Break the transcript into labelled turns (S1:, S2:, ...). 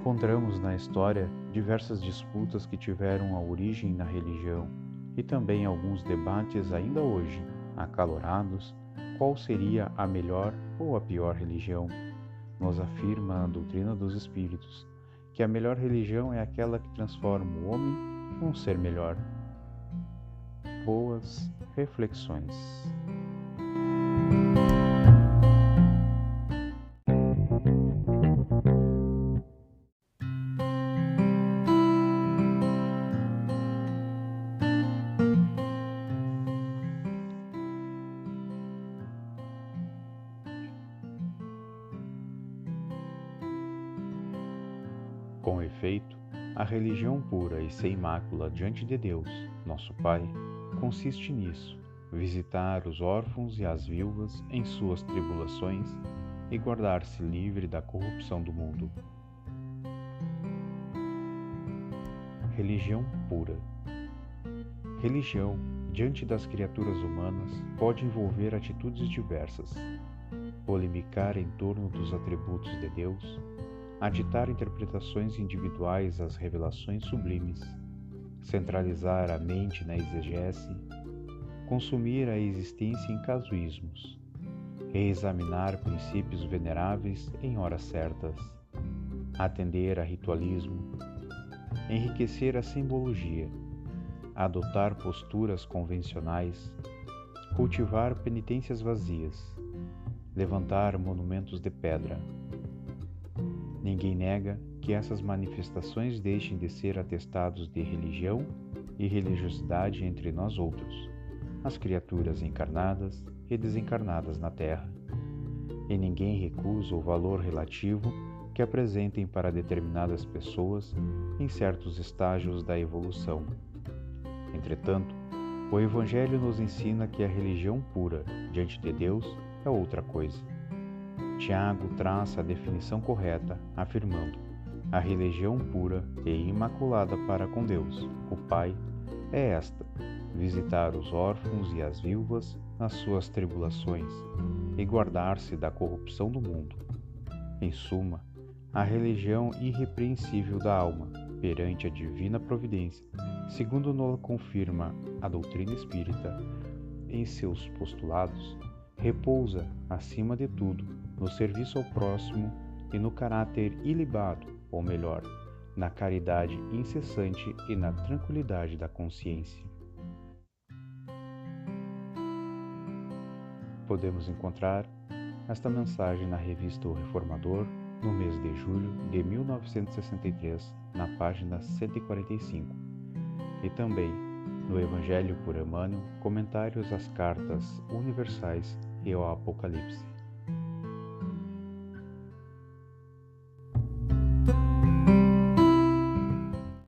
S1: Encontramos na história diversas disputas que tiveram a origem na religião e também alguns debates ainda hoje acalorados qual seria a melhor ou a pior religião. Nos afirma a doutrina dos espíritos que a melhor religião é aquela que transforma o homem em um ser melhor. Boas reflexões. Com efeito, a religião pura e sem mácula diante de Deus, nosso Pai, consiste nisso: visitar os órfãos e as viúvas em suas tribulações e guardar-se livre da corrupção do mundo. Religião pura. Religião, diante das criaturas humanas, pode envolver atitudes diversas. Polemicar em torno dos atributos de Deus, aditar interpretações individuais às revelações sublimes, centralizar a mente na exegese, consumir a existência em casuísmos, reexaminar princípios veneráveis em horas certas, atender a ritualismo, enriquecer a simbologia, adotar posturas convencionais, cultivar penitências vazias, levantar monumentos de pedra Ninguém nega que essas manifestações deixem de ser atestados de religião e religiosidade entre nós outros, as criaturas encarnadas e desencarnadas na Terra. E ninguém recusa o valor relativo que apresentem para determinadas pessoas em certos estágios da evolução. Entretanto, o Evangelho nos ensina que a religião pura diante de Deus é outra coisa Tiago traça a definição correta, afirmando: a religião pura e imaculada para com Deus, o Pai, é esta: visitar os órfãos e as viúvas nas suas tribulações e guardar-se da corrupção do mundo. Em suma, a religião irrepreensível da alma perante a divina providência, segundo nos confirma a doutrina espírita em seus postulados, repousa, acima de tudo, no serviço ao próximo e no caráter ilibado, ou melhor, na caridade incessante e na tranquilidade da consciência. Podemos encontrar esta mensagem na revista O Reformador, no mês de julho de 1963, na página 145, e também no Evangelho por Emmanuel, comentários às cartas universais e ao Apocalipse.